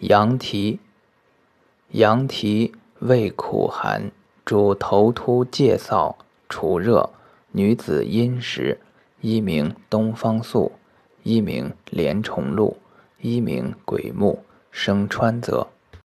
羊蹄，羊蹄味苦寒，主头突介燥、除热。女子阴实，一名东方素，一名连虫露，一名鬼木，生川泽。